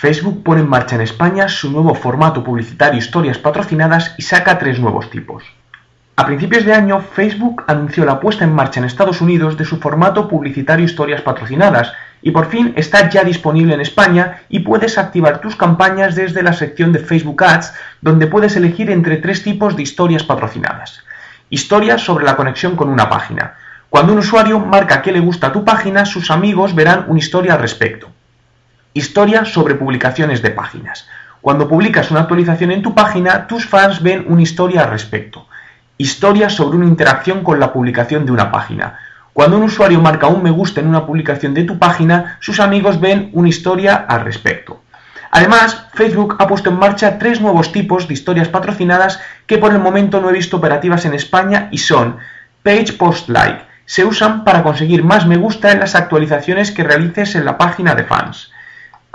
Facebook pone en marcha en España su nuevo formato publicitario historias patrocinadas y saca tres nuevos tipos. A principios de año, Facebook anunció la puesta en marcha en Estados Unidos de su formato publicitario historias patrocinadas y por fin está ya disponible en España y puedes activar tus campañas desde la sección de Facebook Ads donde puedes elegir entre tres tipos de historias patrocinadas. Historias sobre la conexión con una página. Cuando un usuario marca que le gusta tu página, sus amigos verán una historia al respecto. Historia sobre publicaciones de páginas. Cuando publicas una actualización en tu página, tus fans ven una historia al respecto. Historia sobre una interacción con la publicación de una página. Cuando un usuario marca un me gusta en una publicación de tu página, sus amigos ven una historia al respecto. Además, Facebook ha puesto en marcha tres nuevos tipos de historias patrocinadas que por el momento no he visto operativas en España y son Page Post Like. Se usan para conseguir más me gusta en las actualizaciones que realices en la página de fans.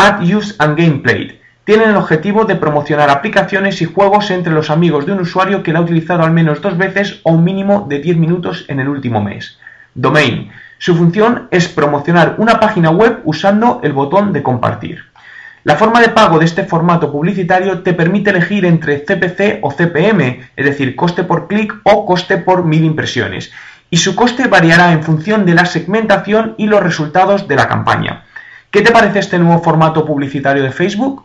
Ad Use and Gameplay. Tienen el objetivo de promocionar aplicaciones y juegos entre los amigos de un usuario que la ha utilizado al menos dos veces o un mínimo de 10 minutos en el último mes. Domain. Su función es promocionar una página web usando el botón de compartir. La forma de pago de este formato publicitario te permite elegir entre CPC o CPM, es decir, coste por clic o coste por mil impresiones, y su coste variará en función de la segmentación y los resultados de la campaña. ¿Qué te parece este nuevo formato publicitario de Facebook?